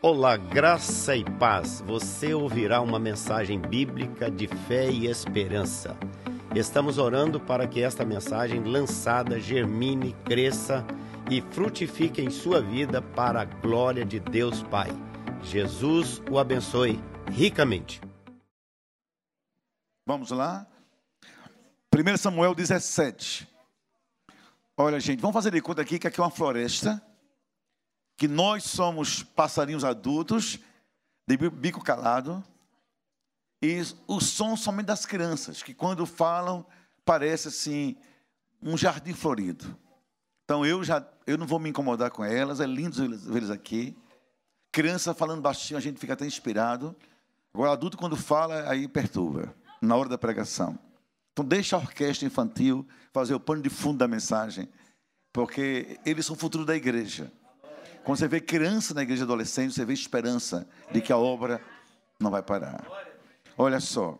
Olá, graça e paz. Você ouvirá uma mensagem bíblica de fé e esperança. Estamos orando para que esta mensagem lançada germine, cresça e frutifique em sua vida para a glória de Deus Pai. Jesus o abençoe ricamente. Vamos lá? 1 Samuel 17. Olha, gente, vamos fazer de conta aqui que aqui é uma floresta que nós somos passarinhos adultos, de bico calado, e o som somente das crianças, que quando falam parece assim um jardim florido. Então eu já eu não vou me incomodar com elas, é lindo vê-las aqui. Criança falando baixinho, a gente fica até inspirado. Agora adulto quando fala aí perturba na hora da pregação. Então deixa a orquestra infantil fazer o pano de fundo da mensagem, porque eles são o futuro da igreja. Quando você vê criança na igreja adolescente, você vê esperança de que a obra não vai parar. Olha só.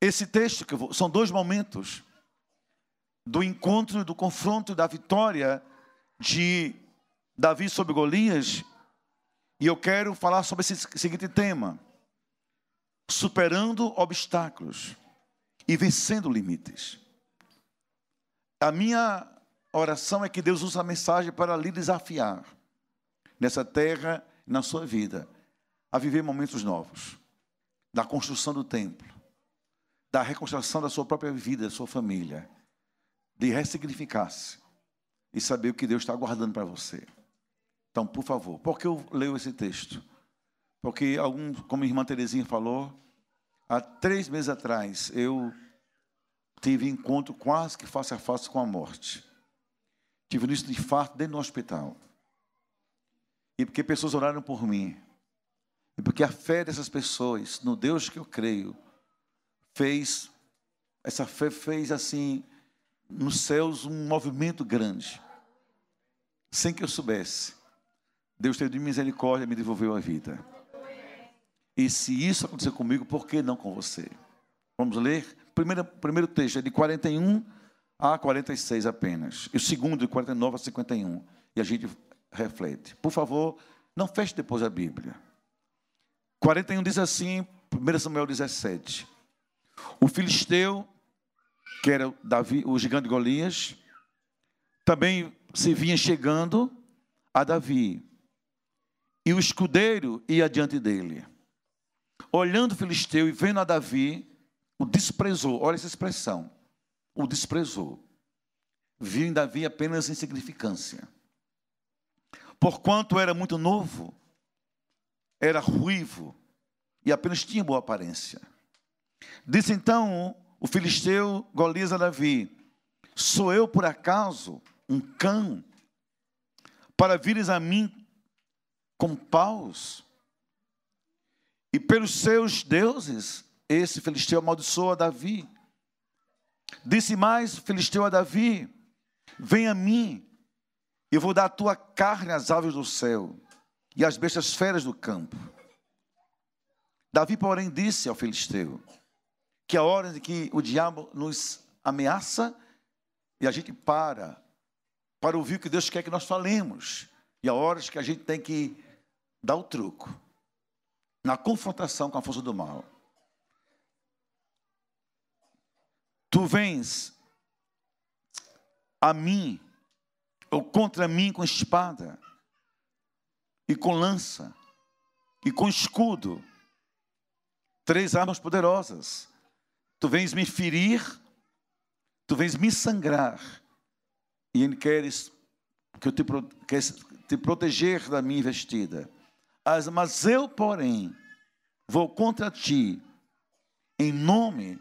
Esse texto que vou, são dois momentos do encontro, do confronto, da vitória de Davi sobre Golias. E eu quero falar sobre esse seguinte tema: superando obstáculos e vencendo limites. A minha oração é que Deus use a mensagem para lhe desafiar nessa terra, na sua vida, a viver momentos novos, da construção do templo, da reconstrução da sua própria vida, da sua família, de ressignificar-se e saber o que Deus está guardando para você. Então, por favor, por que eu leio esse texto? Porque, algum, como a irmã Terezinha falou, há três meses atrás eu tive encontro quase que face a face com a morte. Tive um infarto dentro do hospital. E porque pessoas oraram por mim. E porque a fé dessas pessoas, no Deus que eu creio, fez, essa fé fez assim, nos céus, um movimento grande. Sem que eu soubesse. Deus teve de misericórdia e me devolveu a vida. E se isso acontecer comigo, por que não com você? Vamos ler? Primeiro, primeiro texto é de 41 a 46 apenas. E o segundo, de 49 a 51. E a gente reflete. Por favor, não feche depois a Bíblia. 41 diz assim, 1 Samuel 17. O filisteu, que era Davi, o gigante Golias, também se vinha chegando a Davi. E o escudeiro ia diante dele. Olhando o filisteu e vendo a Davi, o desprezou. Olha essa expressão. O desprezou. Viu em Davi apenas insignificância porquanto era muito novo, era ruivo e apenas tinha boa aparência. Disse então o filisteu Golias a Davi: Sou eu por acaso um cão para vires a mim com paus? E pelos seus deuses, esse filisteu amaldiçoa Davi. Disse mais filisteu a Davi: Vem a mim eu vou dar a tua carne às aves do céu e às bestas feras do campo. Davi, porém, disse ao filisteu que a hora em que o diabo nos ameaça e a gente para, para ouvir o que Deus quer que nós falemos, e a horas que a gente tem que dar o truco na confrontação com a força do mal. Tu vens a mim ou contra mim com espada, e com lança, e com escudo, três armas poderosas. Tu vens me ferir, tu vens me sangrar, e ele queres que eu te, queres te proteger da minha investida. Mas eu, porém, vou contra ti, em nome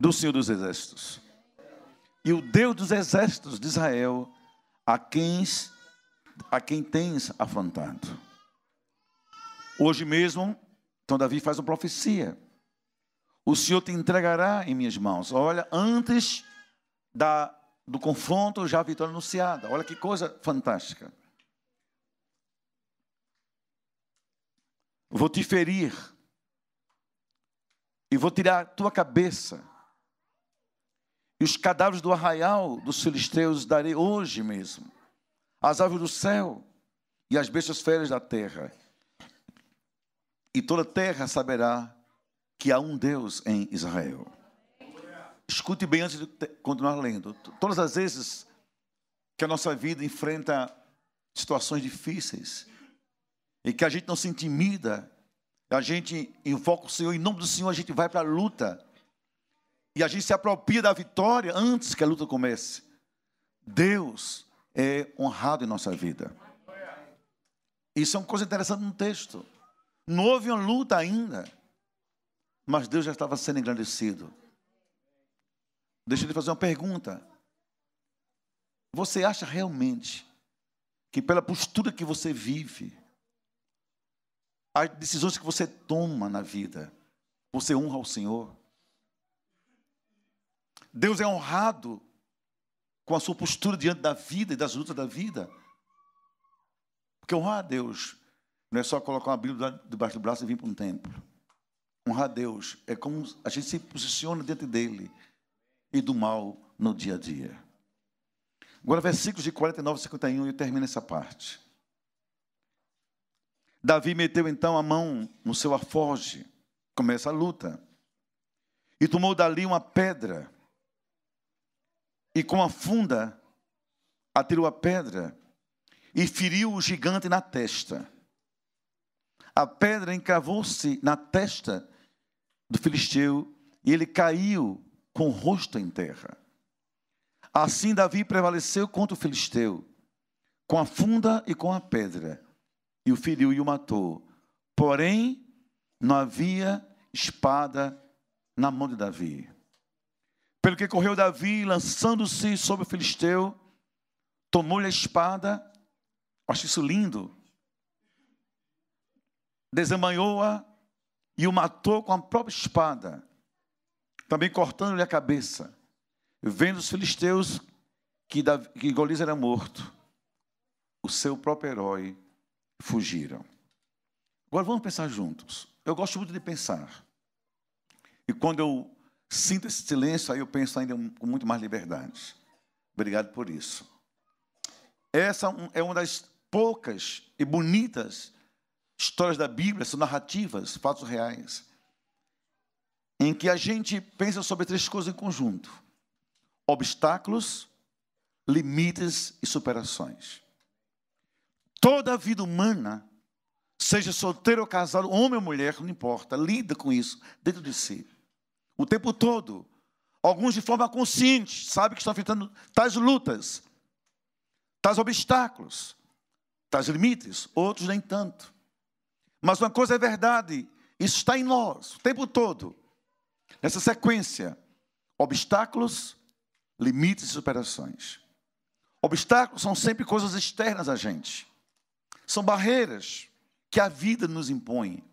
do Senhor dos Exércitos. E o Deus dos Exércitos de Israel a quem, a quem tens afrontado. Hoje mesmo, então Davi faz uma profecia. O Senhor te entregará em minhas mãos. Olha, antes da, do confronto, já a vitória anunciada. Olha que coisa fantástica. Vou te ferir. E vou tirar a tua cabeça. E os cadáveres do arraial dos filisteus darei hoje mesmo, as aves do céu e as bestas férias da terra. e toda a terra saberá que há um Deus em Israel. Escute bem antes de continuar lendo. Todas as vezes que a nossa vida enfrenta situações difíceis e que a gente não se intimida, a gente invoca o Senhor, em nome do Senhor a gente vai para a luta e a gente se apropria da vitória antes que a luta comece. Deus é honrado em nossa vida. Isso é uma coisa interessante no texto. Não houve uma luta ainda, mas Deus já estava sendo engrandecido. Deixa eu lhe fazer uma pergunta. Você acha realmente que pela postura que você vive, as decisões que você toma na vida, você honra o Senhor? Deus é honrado com a sua postura diante da vida e das lutas da vida. Porque honrar a Deus não é só colocar uma Bíblia debaixo do braço e vir para um templo. Honrar a Deus é como a gente se posiciona diante dele e do mal no dia a dia. Agora, versículos de 49 e 51, e termina essa parte. Davi meteu então a mão no seu afoge, começa a luta, e tomou dali uma pedra, e com a funda atirou a pedra, e feriu o gigante na testa. A pedra encravou-se na testa do filisteu, e ele caiu com o rosto em terra. Assim Davi prevaleceu contra o filisteu, com a funda e com a pedra, e o feriu e o matou. Porém, não havia espada na mão de Davi. Pelo que correu Davi, lançando-se sobre o filisteu, tomou-lhe a espada, acho isso lindo, desembanhou-a e o matou com a própria espada, também cortando-lhe a cabeça. Vendo os filisteus que, Davi, que Golias era morto, o seu próprio herói fugiram. Agora vamos pensar juntos. Eu gosto muito de pensar. E quando eu sinto esse silêncio, aí eu penso ainda com muito mais liberdade. Obrigado por isso. Essa é uma das poucas e bonitas histórias da Bíblia, são narrativas, fatos reais, em que a gente pensa sobre três coisas em conjunto obstáculos, limites e superações. Toda a vida humana, seja solteiro ou casado, homem ou mulher, não importa, lida com isso dentro de si. O tempo todo. Alguns de forma consciente, sabem que estão enfrentando tais lutas, tais obstáculos, tais limites, outros nem tanto. Mas uma coisa é verdade, isso está em nós, o tempo todo. Nessa sequência, obstáculos, limites e superações. Obstáculos são sempre coisas externas a gente. São barreiras que a vida nos impõe,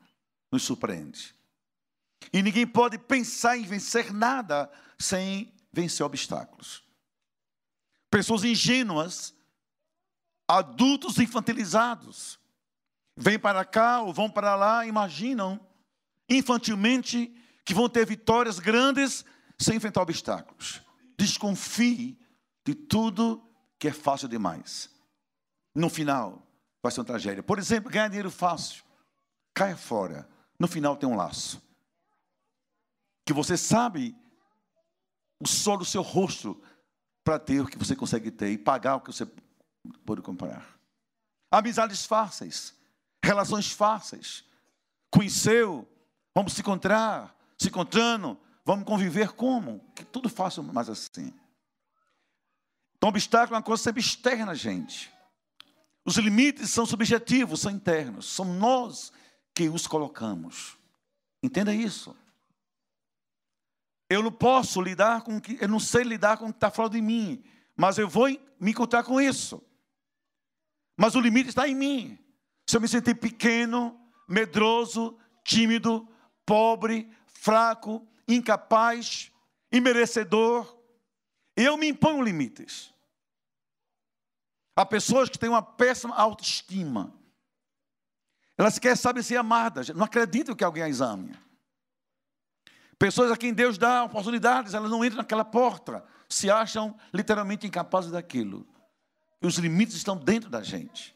nos surpreende. E ninguém pode pensar em vencer nada sem vencer obstáculos. Pessoas ingênuas, adultos infantilizados, vêm para cá ou vão para lá, imaginam infantilmente que vão ter vitórias grandes sem enfrentar obstáculos. Desconfie de tudo que é fácil demais. No final, vai ser uma tragédia. Por exemplo, ganhar dinheiro fácil. Caia fora. No final tem um laço. Que você sabe o sol do seu rosto para ter o que você consegue ter e pagar o que você pode comprar. Amizades fáceis, relações fáceis. Conheceu, vamos se encontrar, se encontrando, Vamos conviver como? Que tudo fácil, mas assim. Então, obstáculo é uma coisa sempre externa gente. Os limites são subjetivos, são internos. São nós que os colocamos. Entenda isso. Eu não posso lidar com que, eu não sei lidar com o que está fora de mim, mas eu vou me encontrar com isso. Mas o limite está em mim. Se eu me sentir pequeno, medroso, tímido, pobre, fraco, incapaz, imerecedor. Eu me imponho limites. Há pessoas que têm uma péssima autoestima. Elas querem saber ser amadas, não acreditam que alguém as ame. Pessoas a quem Deus dá oportunidades, elas não entram naquela porta, se acham literalmente incapazes daquilo. E os limites estão dentro da gente.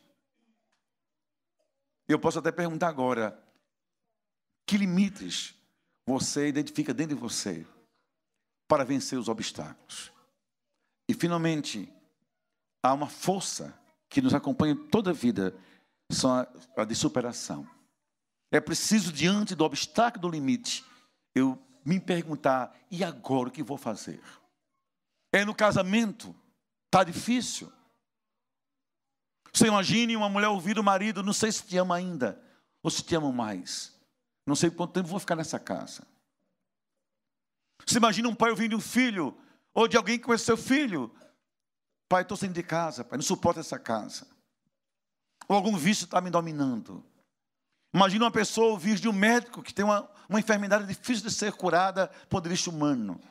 Eu posso até perguntar agora: Que limites você identifica dentro de você para vencer os obstáculos? E, finalmente, há uma força que nos acompanha toda a vida, são a de superação. É preciso, diante do obstáculo do limite, eu me perguntar: e agora o que vou fazer? É no casamento, está difícil. Você imagine uma mulher ouvir o marido, não sei se te ama ainda, ou se te ama mais. Não sei quanto tempo vou ficar nessa casa. Você imagina um pai ouvindo um filho, ou de alguém que conhece seu filho. Pai, estou saindo de casa, pai, não suporto essa casa. Ou algum vício está me dominando. Imagina uma pessoa ouvir de um médico que tem uma, uma enfermidade difícil de ser curada por lixo humano.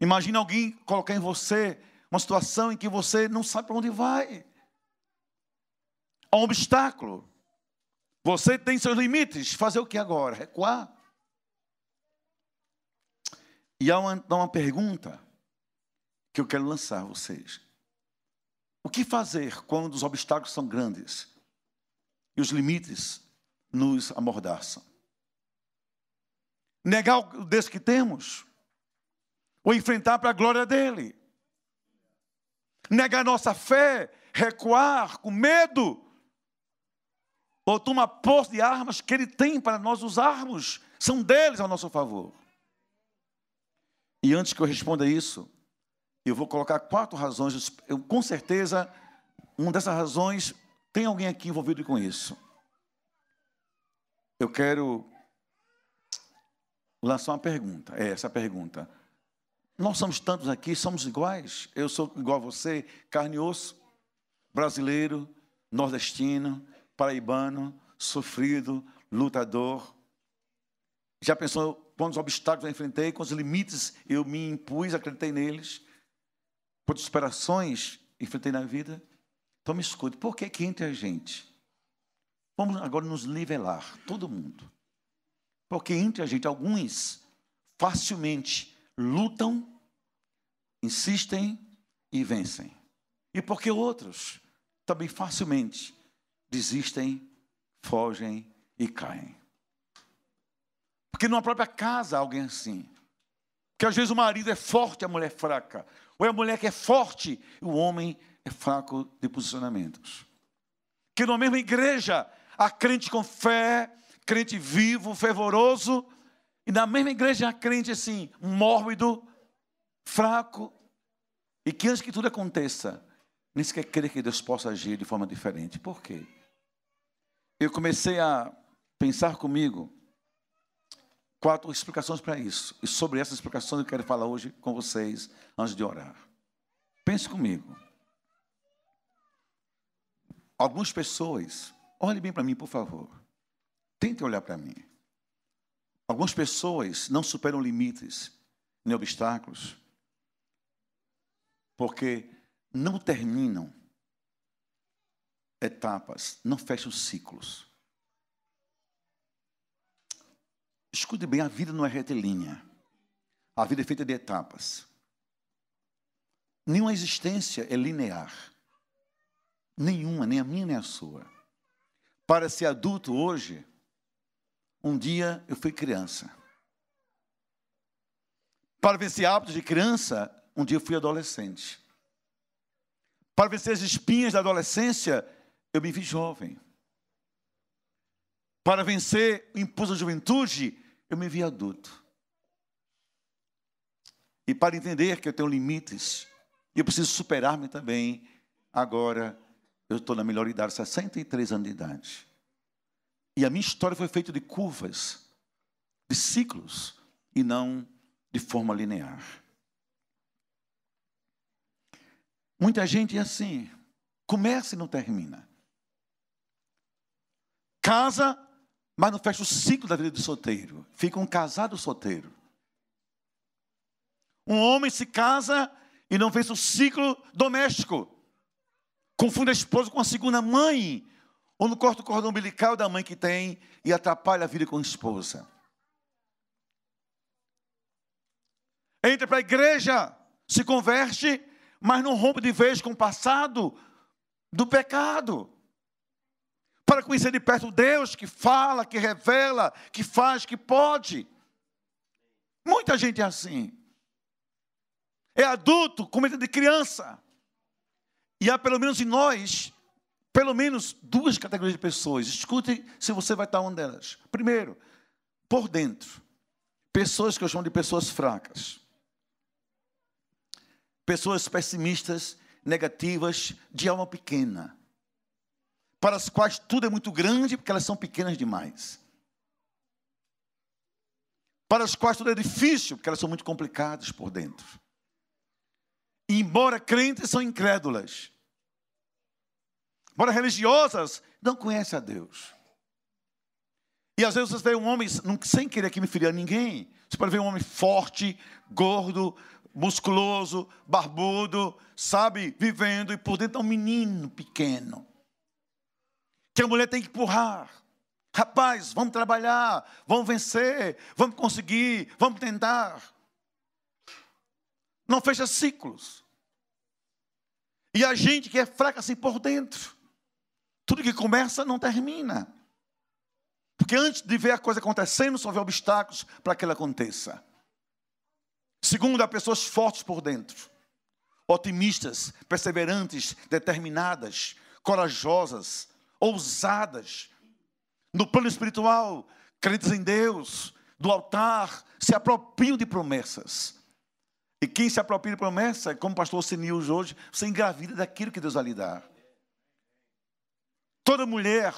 Imagina alguém colocar em você uma situação em que você não sabe para onde vai. Há um obstáculo. Você tem seus limites. Fazer o que agora? Recuar. E há uma, uma pergunta que eu quero lançar a vocês. O que fazer quando os obstáculos são grandes e os limites nos amordaçam? Negar o Deus que temos? Ou enfrentar para a glória dele? Negar nossa fé? Recuar com medo? Ou tomar posse de armas que ele tem para nós usarmos? São deles ao nosso favor. E antes que eu responda isso, eu vou colocar quatro razões. Eu, com certeza, uma dessas razões tem alguém aqui envolvido com isso. Eu quero lançar uma pergunta. É essa pergunta. Nós somos tantos aqui, somos iguais. Eu sou igual a você, carne e osso, brasileiro, nordestino, paraibano, sofrido, lutador. Já pensou quantos obstáculos eu enfrentei, quantos limites eu me impus, acreditei neles, quantas superações enfrentei na vida? Então me escute, por que que entre a gente? Vamos agora nos nivelar, todo mundo. Porque entre a gente, alguns facilmente lutam, insistem e vencem. E porque outros também facilmente desistem, fogem e caem. Porque numa própria casa alguém assim. Porque às vezes o marido é forte, a mulher é fraca. Ou é a mulher que é forte, e o homem é fraco de posicionamentos. Que na mesma igreja há crente com fé, crente vivo, fervoroso, e na mesma igreja há crente assim, mórbido, fraco, e que antes que tudo aconteça, nem sequer crer que Deus possa agir de forma diferente. Por quê? Eu comecei a pensar comigo quatro explicações para isso. E sobre essas explicações eu quero falar hoje com vocês antes de orar. Pense comigo. Algumas pessoas, olhe bem para mim, por favor. Tente olhar para mim. Algumas pessoas não superam limites nem obstáculos porque não terminam etapas, não fecham ciclos. Escute bem, a vida não é retilínea. A vida é feita de etapas. Nenhuma existência é linear. Nenhuma, nem a minha nem a sua. Para ser adulto hoje, um dia eu fui criança. Para vencer hábitos de criança, um dia eu fui adolescente. Para vencer as espinhas da adolescência, eu me vi jovem. Para vencer o impulso da juventude, eu me vi adulto. E para entender que eu tenho limites, eu preciso superar-me também, agora eu estou na melhor idade, 63 anos de idade. E a minha história foi feita de curvas, de ciclos, e não de forma linear. Muita gente é assim, começa e não termina. Casa mas não fecha o ciclo da vida de solteiro. Fica um casado solteiro. Um homem se casa e não fecha o ciclo doméstico. Confunde a esposa com a segunda mãe. Ou não corta o cordão umbilical da mãe que tem e atrapalha a vida com a esposa. Entra para a igreja, se converte, mas não rompe de vez com o passado do pecado. para conhecer de perto Deus que fala, que revela, que faz, que pode. Muita gente é assim. É adulto com medo de criança. E há pelo menos em nós, pelo menos duas categorias de pessoas. Escute se você vai estar uma delas. Primeiro, por dentro, pessoas que eu chamo de pessoas fracas. Pessoas pessimistas, negativas, de alma pequena. Para as quais tudo é muito grande, porque elas são pequenas demais. Para as quais tudo é difícil, porque elas são muito complicadas por dentro. Embora crentes, são incrédulas. Embora religiosas, não conhecem a Deus. E às vezes você vê um homem, sem querer que me ferir a ninguém, você pode ver um homem forte, gordo, musculoso, barbudo, sabe, vivendo, e por dentro é um menino pequeno. Que a mulher tem que empurrar. Rapaz, vamos trabalhar, vamos vencer, vamos conseguir, vamos tentar. Não fecha ciclos. E a gente que é fraca assim por dentro. Tudo que começa não termina. Porque antes de ver a coisa acontecendo, só vê obstáculos para que ela aconteça. Segundo, há pessoas fortes por dentro, otimistas, perseverantes, determinadas, corajosas, ousadas. No plano espiritual, crentes em Deus, do altar, se apropriam de promessas. E quem se apropria de promessa, como o pastor Senils hoje, você engravida daquilo que Deus vai lhe dar. Toda mulher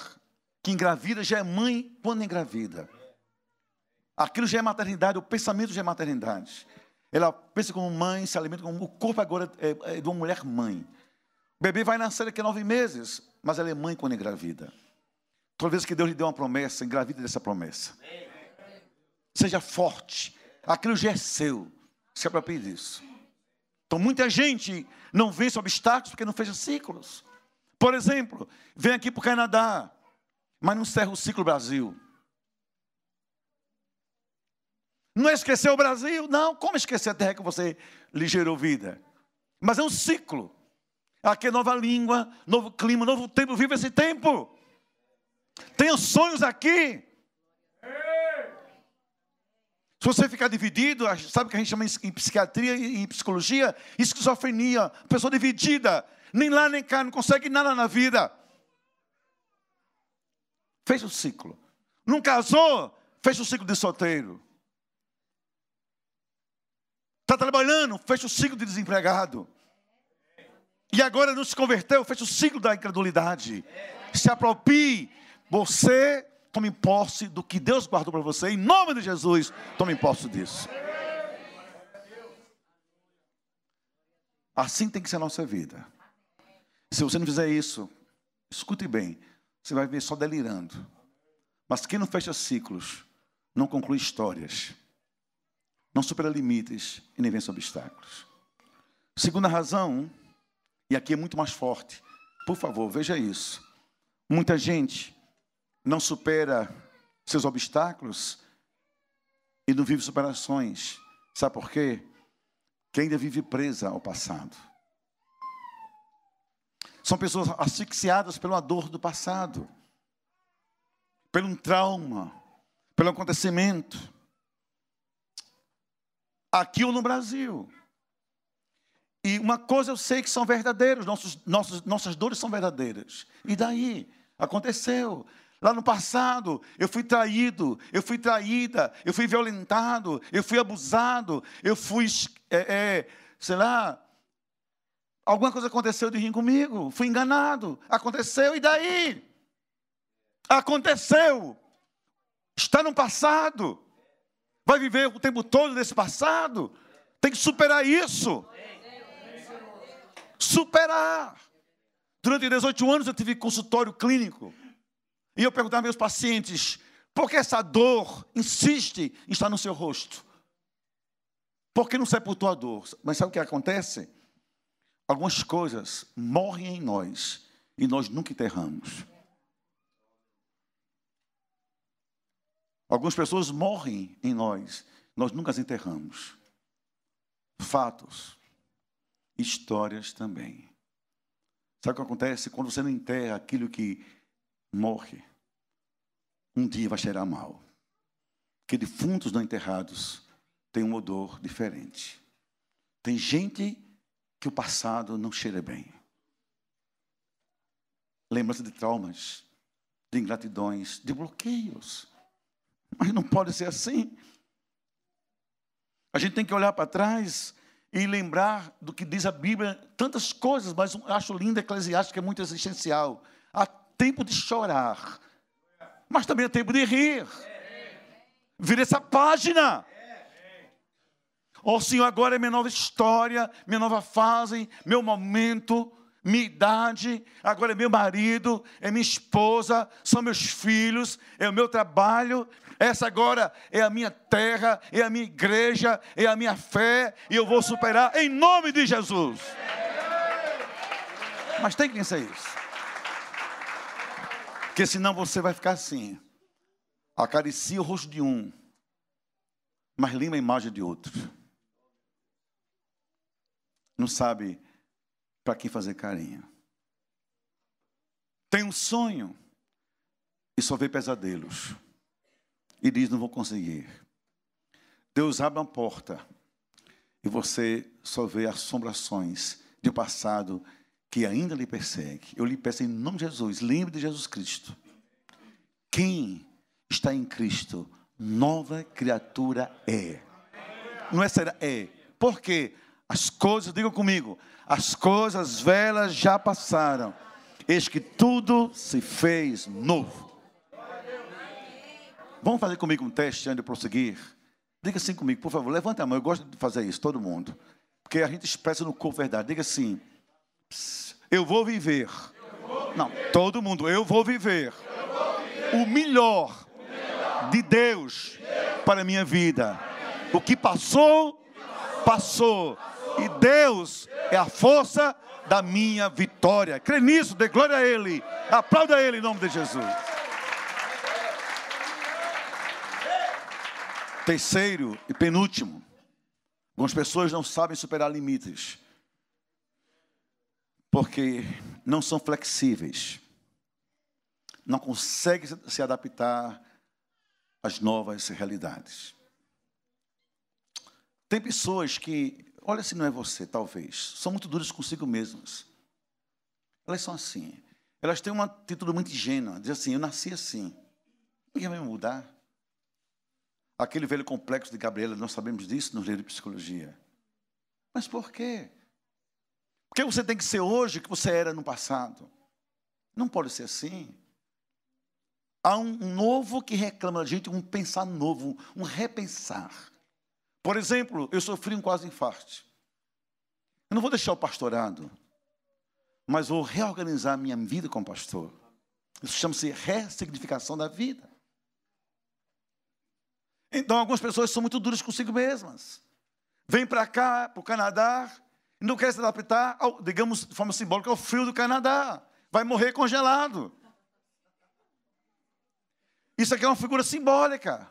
que engravida já é mãe quando engravida. Aquilo já é maternidade, o pensamento já é maternidade. Ela pensa como mãe, se alimenta como. O corpo agora é, é de uma mulher mãe. O bebê vai nascer daqui a nove meses, mas ela é mãe quando engravida. Toda vez que Deus lhe deu uma promessa, engravida dessa promessa. Seja forte. Aquilo já é seu. Se aproprie disso. Então, muita gente não vence obstáculos porque não fecha ciclos. Por exemplo, vem aqui para o Canadá, mas não encerra o ciclo Brasil. Não é esquecer o Brasil, não. Como esquecer a terra que você lhe gerou vida? Mas é um ciclo. Aqui é nova língua, novo clima, novo tempo. Viva esse tempo. Tenha sonhos aqui. Se você ficar dividido, sabe o que a gente chama em psiquiatria e em psicologia? Esquizofrenia. Pessoa dividida. Nem lá nem cá, não consegue nada na vida. Fez o ciclo. Não casou, fez o ciclo de solteiro. Está trabalhando, fecha o ciclo de desempregado. E agora não se converteu, fecha o ciclo da incredulidade. Se aproprie. Você tome posse do que Deus guardou para você. Em nome de Jesus, tome posse disso. Assim tem que ser a nossa vida. Se você não fizer isso, escute bem, você vai ver só delirando. Mas quem não fecha ciclos, não conclui histórias, não supera limites e nem vence obstáculos. Segunda razão, e aqui é muito mais forte, por favor, veja isso. Muita gente não supera seus obstáculos e não vive superações. Sabe por quê? Que ainda vive presa ao passado. São pessoas asfixiadas pela dor do passado, pelo um trauma, pelo acontecimento. Aqui ou no Brasil. E uma coisa eu sei que são verdadeiros, nossos, nossos, nossas dores são verdadeiras. E daí? Aconteceu. Lá no passado, eu fui traído, eu fui traída, eu fui violentado, eu fui abusado, eu fui, é, é, sei lá, Alguma coisa aconteceu de rir comigo, fui enganado. Aconteceu, e daí? Aconteceu. Está no passado. Vai viver o tempo todo nesse passado. Tem que superar isso. Superar. Durante 18 anos eu tive consultório clínico. E eu perguntava aos meus pacientes: por que essa dor insiste em estar no seu rosto? Por que não sepultou a dor? Mas sabe o que acontece? Algumas coisas morrem em nós e nós nunca enterramos. Algumas pessoas morrem em nós, nós nunca as enterramos. Fatos, histórias também. Sabe o que acontece quando você não enterra aquilo que morre, um dia vai cheirar mal. Que defuntos não enterrados têm um odor diferente. Tem gente que o passado não cheira bem. Lembrança de traumas, de ingratidões, de bloqueios. Mas não pode ser assim. A gente tem que olhar para trás e lembrar do que diz a Bíblia, tantas coisas, mas acho lindo Eclesiastes, que é muito existencial. Há tempo de chorar, mas também é tempo de rir. Vira essa página. Ó oh, Senhor, agora é minha nova história, minha nova fase, meu momento, minha idade, agora é meu marido, é minha esposa, são meus filhos, é o meu trabalho, essa agora é a minha terra, é a minha igreja, é a minha fé, e eu vou superar em nome de Jesus. Mas tem que ser isso. Porque senão você vai ficar assim. Acaricia o rosto de um, mas lima a imagem de outro. Não sabe para quem fazer carinho. Tem um sonho e só vê pesadelos e diz: Não vou conseguir. Deus abre uma porta e você só vê assombrações de um passado que ainda lhe persegue. Eu lhe peço em nome de Jesus, lembre de Jesus Cristo. Quem está em Cristo, nova criatura é. Não é será, é. Porque as coisas, digam comigo, as coisas velhas já passaram. Eis que tudo se fez novo. Vamos fazer comigo um teste antes de prosseguir? Diga assim comigo, por favor, levante a mão. Eu gosto de fazer isso, todo mundo. Porque a gente expressa no corpo verdade. Diga assim: Eu vou viver. Não, todo mundo, eu vou viver. O melhor de Deus, de Deus para a minha vida. O que passou, passou. E Deus é a força da minha vitória. Crê nisso, dê glória a Ele. Aplauda Ele em nome de Jesus. Terceiro e penúltimo, algumas pessoas não sabem superar limites, porque não são flexíveis, não conseguem se adaptar às novas realidades. Tem pessoas que, olha se não é você, talvez, são muito duras consigo mesmas. Elas são assim. Elas têm uma atitude muito ingênua, diz assim, eu nasci assim. Ninguém vai me mudar. Aquele velho complexo de Gabriela, nós sabemos disso no livro de psicologia. Mas por quê? Por que você tem que ser hoje o que você era no passado? Não pode ser assim. Há um novo que reclama da gente, um pensar novo, um repensar. Por exemplo, eu sofri um quase infarto. Eu não vou deixar o pastorado, mas vou reorganizar minha vida como pastor. Isso chama-se ressignificação da vida. Então, algumas pessoas são muito duras consigo mesmas. Vêm para cá, para o Canadá, e não querem se adaptar, ao, digamos, de forma simbólica, ao frio do Canadá. Vai morrer congelado. Isso aqui é uma figura simbólica.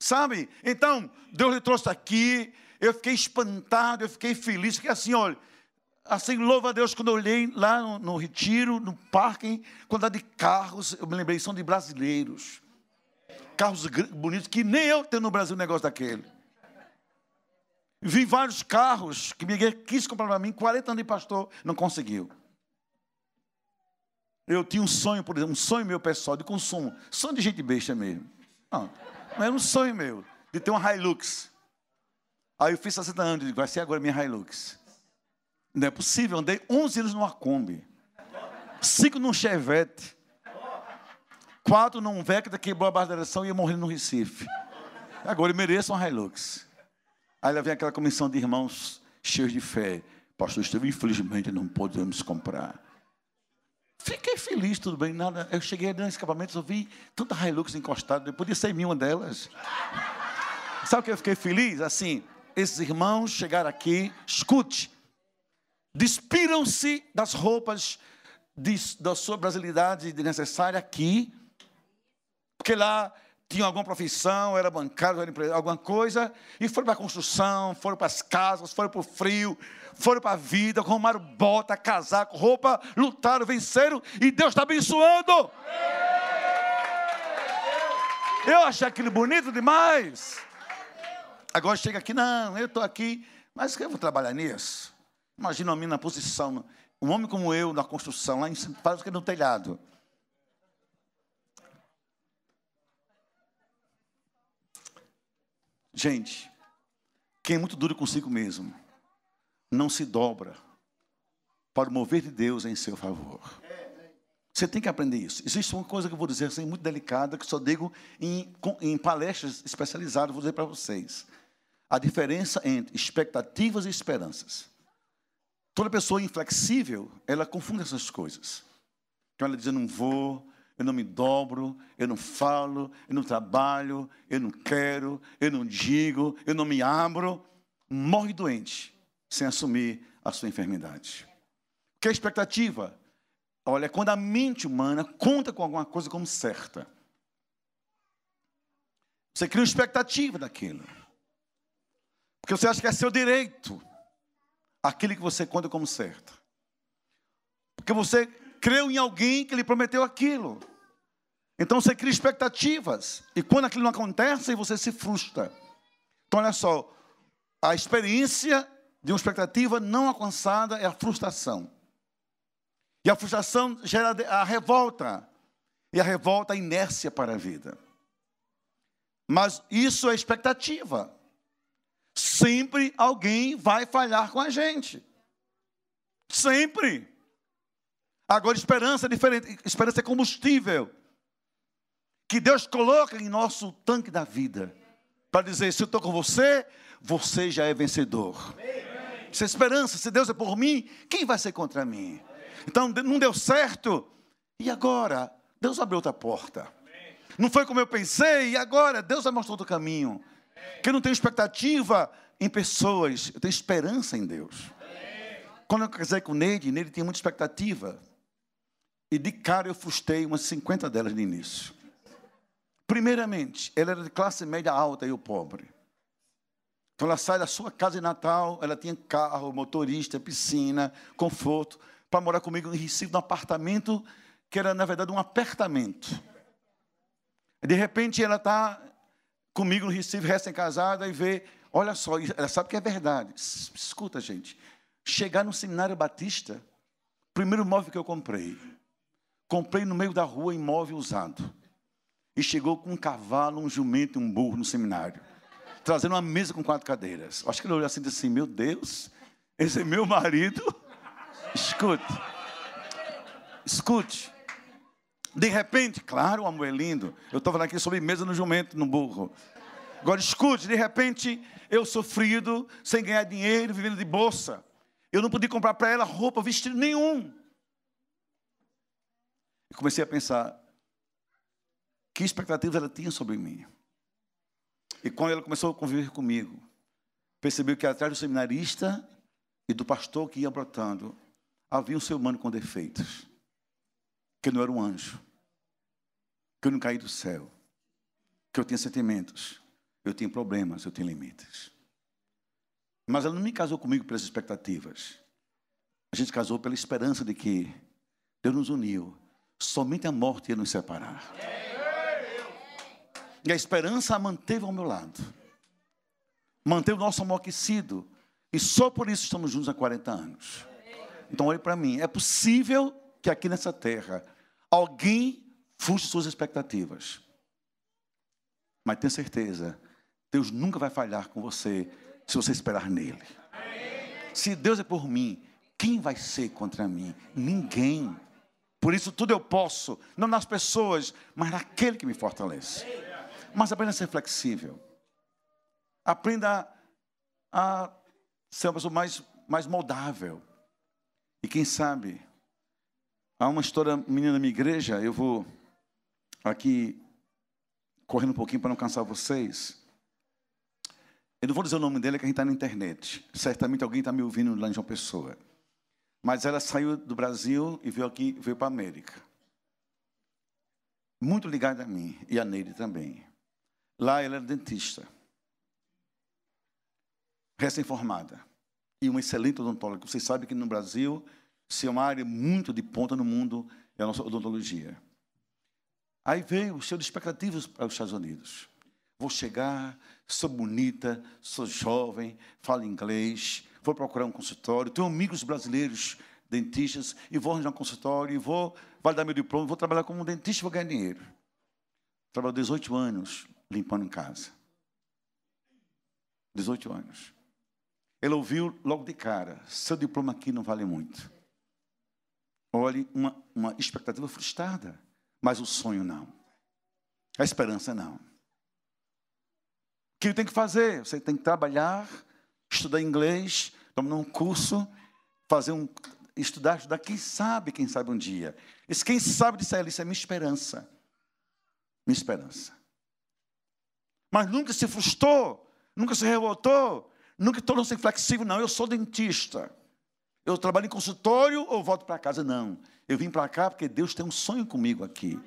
Sabe? Então, Deus lhe trouxe aqui, eu fiquei espantado, eu fiquei feliz, fiquei assim, olha, assim, louva a Deus, quando eu olhei lá no, no retiro, no parque, quantidade de carros, eu me lembrei, são de brasileiros carros bonitos, que nem eu tenho no Brasil um negócio daquele. Vi vários carros que Miguel quis comprar para mim, 40 anos de pastor, não conseguiu. Eu tinha um sonho, por exemplo, um sonho meu pessoal de consumo, sonho de gente besta mesmo. Não era um sonho meu, de ter uma Hilux. Aí eu fiz 60 anos, digo, vai ser agora minha Hilux. Não é possível, andei 11 anos numa Kombi, 5 num Chevette, Quatro num Vectra, quebrou a base da direção e ia morrer no Recife. Agora eu mereço uma Hilux. Aí lá vem aquela comissão de irmãos cheios de fé. Pastor Estevão, infelizmente não podemos comprar. Fiquei feliz, tudo bem, nada. Eu cheguei no escapamento, eu vi tanta Hilux encostada, podia ser em uma delas. Sabe o que eu fiquei feliz? Assim, esses irmãos chegaram aqui, escute, despiram-se das roupas de, da sua brasilidade necessária aqui, porque lá tinham alguma profissão, era bancário, era empresário, alguma coisa, e foram para a construção, foram para as casas, foram para o frio, foram para a vida, arrumaram bota, casaco, roupa, lutaram, venceram, e Deus está abençoando. Eu achei aquilo bonito demais. Agora chega aqui, não, eu estou aqui, mas eu vou trabalhar nisso. Imagina uma menina na posição, um homem como eu na construção, lá em faz o que no telhado. Gente, quem é muito duro consigo mesmo, não se dobra para o mover de Deus em seu favor. Você tem que aprender isso. Existe uma coisa que eu vou dizer assim, muito delicada, que só digo em, em palestras especializadas, vou dizer para vocês. A diferença entre expectativas e esperanças. Toda pessoa inflexível, ela confunde essas coisas. Então ela diz, eu não vou, eu não me dobro, eu não falo, eu não trabalho, eu não quero, eu não digo, eu não me abro. Morre doente sem assumir a sua enfermidade. Que é expectativa? Olha, quando a mente humana conta com alguma coisa como certa. Você cria uma expectativa daquilo. Porque você acha que é seu direito aquilo que você conta como certo. Porque você creu em alguém que lhe prometeu aquilo. Então você cria expectativas. E quando aquilo não acontece, você se frustra. Então, olha só. A experiência de uma expectativa não alcançada é a frustração. E a frustração gera a revolta. E a revolta a inércia para a vida. Mas isso é expectativa. Sempre alguém vai falhar com a gente. Sempre. Agora, esperança é diferente. Esperança é combustível. Que Deus coloca em nosso tanque da vida. Para dizer: se eu estou com você, você já é vencedor. Se é esperança, se Deus é por mim, quem vai ser contra mim? Então não deu certo. E agora? Deus abriu outra porta. Não foi como eu pensei, e agora? Deus vai mostrar outro caminho. Que eu não tenho expectativa em pessoas, eu tenho esperança em Deus. Quando eu casei com o Neide, Neide tinha muita expectativa. E de cara eu frustrei umas 50 delas no início. Primeiramente, ela era de classe média alta e eu pobre. Então ela sai da sua casa de Natal, ela tinha carro, motorista, piscina, conforto para morar comigo em Recife, num apartamento que era, na verdade, um apertamento. De repente, ela está comigo no Recife, recém-casada, e vê, olha só, ela sabe que é verdade. Escuta, gente, chegar no seminário batista, primeiro móvel que eu comprei, comprei no meio da rua imóvel usado. E chegou com um cavalo, um jumento e um burro no seminário, trazendo uma mesa com quatro cadeiras. Acho que ele olhou assim e disse assim: Meu Deus, esse é meu marido. Escute. Escute. De repente, claro, amor é lindo. Eu falando aqui sobre mesa no jumento, no burro. Agora escute, de repente, eu sofrido, sem ganhar dinheiro, vivendo de bolsa. Eu não podia comprar para ela roupa, vestido nenhum. Comecei a pensar, que expectativas ela tinha sobre mim. E quando ela começou a conviver comigo, percebeu que atrás do seminarista e do pastor que ia brotando, havia um ser humano com defeitos, que eu não era um anjo, que eu não caí do céu, que eu tinha sentimentos, eu tinha problemas, eu tinha limites. Mas ela não me casou comigo pelas expectativas. A gente casou pela esperança de que Deus nos uniu. Somente a morte ia nos separar. E a esperança a manteve ao meu lado. Manteve o nosso amor aquecido. E só por isso estamos juntos há 40 anos. Então, olhe para mim. É possível que aqui nessa terra alguém fuja suas expectativas. Mas tenha certeza, Deus nunca vai falhar com você se você esperar nele. Se Deus é por mim, quem vai ser contra mim? Ninguém. Por isso tudo eu posso, não nas pessoas, mas naquele que me fortalece. Mas aprenda a ser flexível. Aprenda a ser uma pessoa mais, mais moldável. E quem sabe, há uma história, menina da minha igreja, eu vou aqui correndo um pouquinho para não cansar vocês. Eu não vou dizer o nome dele, que a gente está na internet. Certamente alguém está me ouvindo lá em João Pessoa. Mas ela saiu do Brasil e veio aqui, veio para a América. Muito ligada a mim e a Neide também. Lá ela era dentista. Recém-formada. E uma excelente odontóloga. Vocês sabem que no Brasil, se é uma área muito de ponta no mundo, é a nossa odontologia. Aí veio os seus expectativas para os Estados Unidos. Vou chegar, sou bonita, sou jovem, falo inglês, vou procurar um consultório, tenho amigos brasileiros, dentistas, e vou arranjar um consultório, e vou validar meu diploma, vou trabalhar como dentista e vou ganhar dinheiro. Trabalhou 18 anos limpando em casa. 18 anos. Ele ouviu logo de cara: seu diploma aqui não vale muito. Olhe, uma, uma expectativa frustrada, mas o sonho não. A esperança não. O que tem que fazer? Você tem que trabalhar, estudar inglês, tomar um curso, fazer um. Estudar, estudar, quem sabe, quem sabe um dia. Esse quem sabe disso aí, isso é minha esperança. Minha esperança. Mas nunca se frustrou, nunca se revoltou, nunca tornou-se inflexível, não. Eu sou dentista. Eu trabalho em consultório ou volto para casa? Não. Eu vim para cá porque Deus tem um sonho comigo aqui.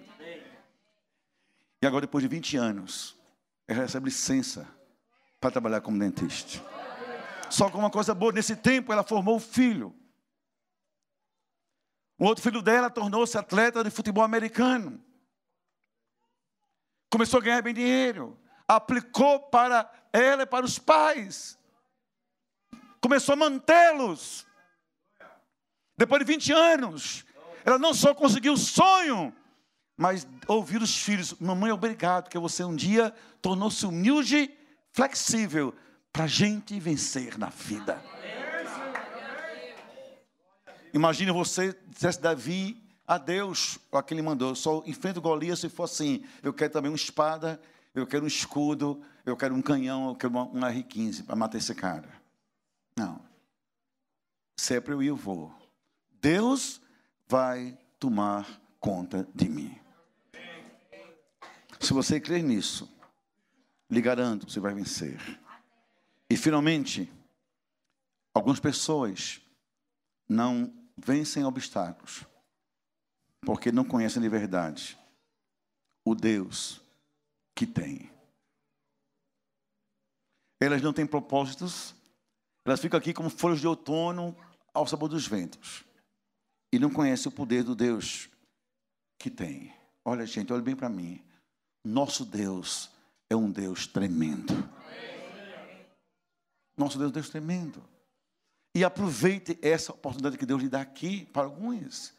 E agora, depois de 20 anos, eu recebo licença para trabalhar como dentista. Só que uma coisa boa, nesse tempo ela formou um filho. O outro filho dela tornou-se atleta de futebol americano. Começou a ganhar bem dinheiro. Aplicou para ela e para os pais. Começou a mantê-los. Depois de 20 anos, ela não só conseguiu o sonho, mas ouvir os filhos: Mamãe, obrigado, porque você um dia tornou-se humilde, flexível, para a gente vencer na vida. Imagine você dissesse Davi a Deus, o que ele mandou, só enfrenta Golias se for assim, eu quero também uma espada, eu quero um escudo, eu quero um canhão, eu quero um R15 para matar esse cara. Não. Sempre eu e eu vou. Deus vai tomar conta de mim. Se você crer nisso, lhe garanto, você vai vencer. E finalmente, algumas pessoas não vencem obstáculos porque não conhecem de verdade o Deus que tem. Elas não têm propósitos, elas ficam aqui como folhas de outono ao sabor dos ventos e não conhecem o poder do Deus que tem. Olha, gente, olha bem para mim. Nosso Deus é um Deus tremendo. Nosso Deus é um Deus tremendo. E aproveite essa oportunidade que Deus lhe dá aqui para alguns.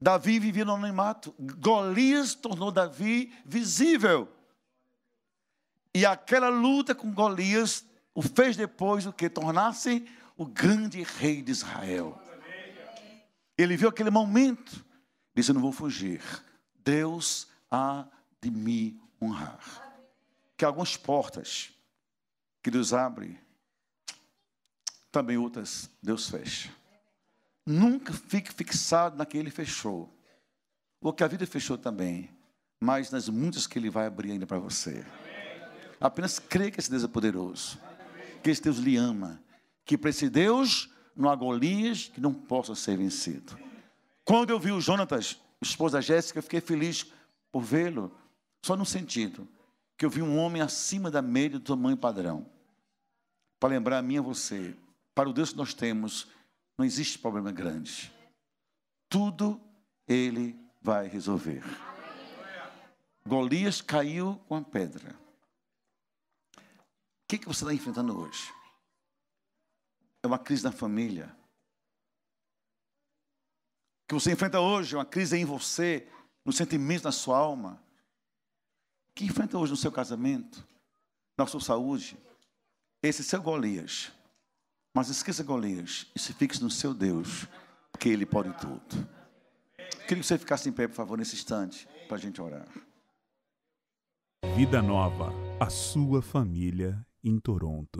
Davi vivia no anonimato. Golias tornou Davi visível. E aquela luta com Golias o fez depois o que? Tornar-se o grande rei de Israel. Ele viu aquele momento, disse: Eu não vou fugir. Deus há de me honrar. Que algumas portas que Deus abre, também outras Deus fecha. Nunca fique fixado naquele ele fechou. O que a vida fechou também, mas nas muitas que ele vai abrir ainda para você. Apenas crê que esse Deus é poderoso, que esse Deus lhe ama, que para esse Deus não há Golias que não possa ser vencido. Quando eu vi o Jonatas, esposa Jéssica, eu fiquei feliz por vê-lo, só no sentido que eu vi um homem acima da média do tamanho padrão. Para lembrar a mim e a você, para o Deus que nós temos, não existe problema grande. Tudo ele vai resolver. Golias caiu com a pedra. Que, que você está enfrentando hoje? É uma crise na família. O que você enfrenta hoje é uma crise em você, no sentimento da sua alma. O que enfrenta hoje no seu casamento, na sua saúde? Esse é seu Golias. Mas esqueça Golias e se fixe no seu Deus, porque Ele pode tudo. Queria que você ficasse em pé, por favor, nesse instante, para a gente orar. Vida Nova, a sua família em Toronto.